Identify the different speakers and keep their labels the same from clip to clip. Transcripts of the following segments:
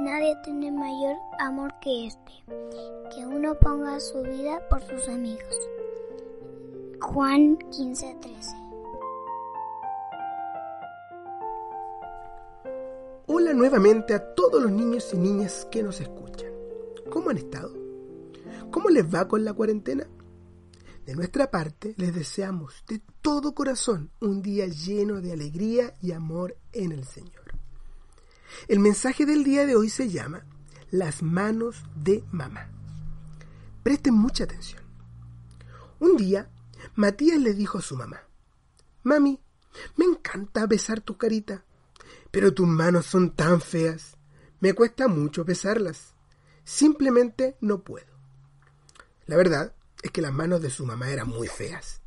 Speaker 1: Nadie tiene mayor amor que este, que uno ponga su vida por sus amigos. Juan 15:13
Speaker 2: Hola nuevamente a todos los niños y niñas que nos escuchan. ¿Cómo han estado? ¿Cómo les va con la cuarentena? De nuestra parte, les deseamos de todo corazón un día lleno de alegría y amor en el Señor. El mensaje del día de hoy se llama Las manos de mamá. Presten mucha atención. Un día, Matías le dijo a su mamá, Mami, me encanta besar tu carita, pero tus manos son tan feas. Me cuesta mucho besarlas. Simplemente no puedo. La verdad es que las manos de su mamá eran muy feas,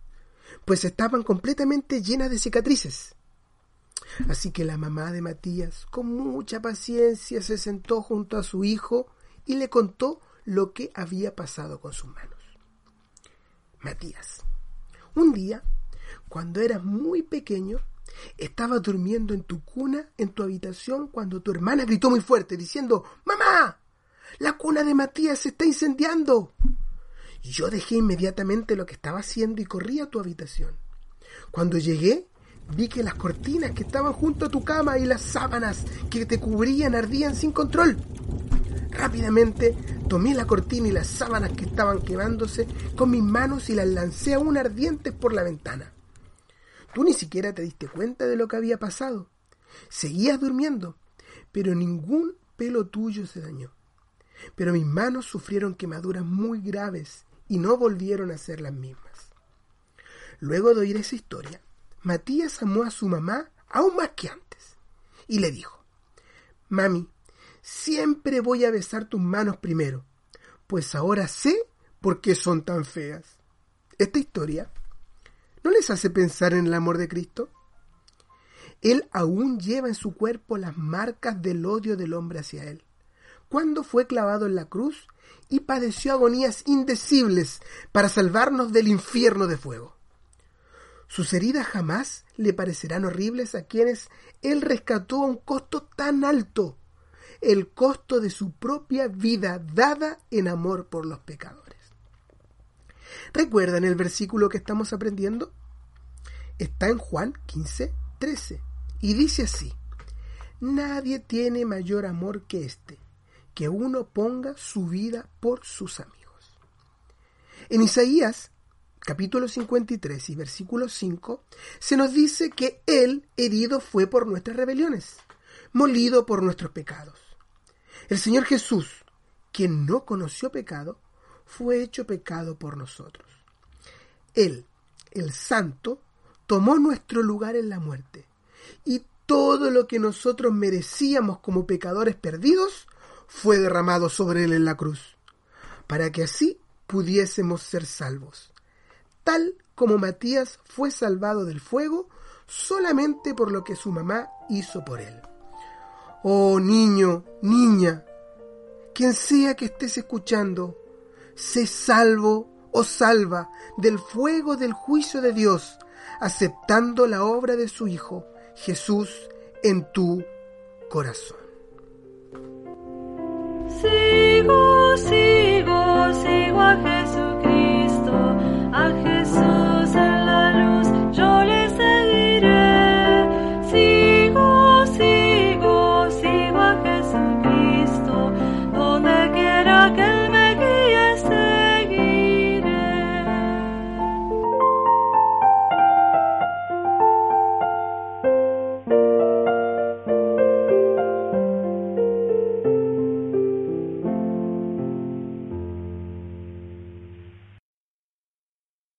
Speaker 2: pues estaban completamente llenas de cicatrices. Así que la mamá de Matías, con mucha paciencia, se sentó junto a su hijo y le contó lo que había pasado con sus manos. Matías, un día, cuando eras muy pequeño, estabas durmiendo en tu cuna, en tu habitación, cuando tu hermana gritó muy fuerte, diciendo, ¡Mamá! La cuna de Matías se está incendiando. Yo dejé inmediatamente lo que estaba haciendo y corrí a tu habitación. Cuando llegué, vi que las cortinas que estaban junto a tu cama y las sábanas que te cubrían ardían sin control. Rápidamente tomé la cortina y las sábanas que estaban quemándose con mis manos y las lancé aún ardientes por la ventana. Tú ni siquiera te diste cuenta de lo que había pasado. Seguías durmiendo, pero ningún pelo tuyo se dañó. Pero mis manos sufrieron quemaduras muy graves y no volvieron a ser las mismas. Luego de oír esa historia, Matías amó a su mamá aún más que antes y le dijo, Mami, siempre voy a besar tus manos primero, pues ahora sé por qué son tan feas. Esta historia no les hace pensar en el amor de Cristo. Él aún lleva en su cuerpo las marcas del odio del hombre hacia él. Cuando fue clavado en la cruz y padeció agonías indecibles para salvarnos del infierno de fuego. Sus heridas jamás le parecerán horribles a quienes él rescató a un costo tan alto, el costo de su propia vida dada en amor por los pecadores. ¿Recuerdan el versículo que estamos aprendiendo? Está en Juan 15, 13 y dice así, Nadie tiene mayor amor que este, que uno ponga su vida por sus amigos. En Isaías capítulo 53 y versículo 5, se nos dice que Él herido fue por nuestras rebeliones, molido por nuestros pecados. El Señor Jesús, quien no conoció pecado, fue hecho pecado por nosotros. Él, el Santo, tomó nuestro lugar en la muerte, y todo lo que nosotros merecíamos como pecadores perdidos fue derramado sobre Él en la cruz, para que así pudiésemos ser salvos tal como Matías fue salvado del fuego solamente por lo que su mamá hizo por él. Oh niño, niña, quien sea que estés escuchando, sé salvo o salva del fuego del juicio de Dios, aceptando la obra de su Hijo, Jesús, en tu corazón.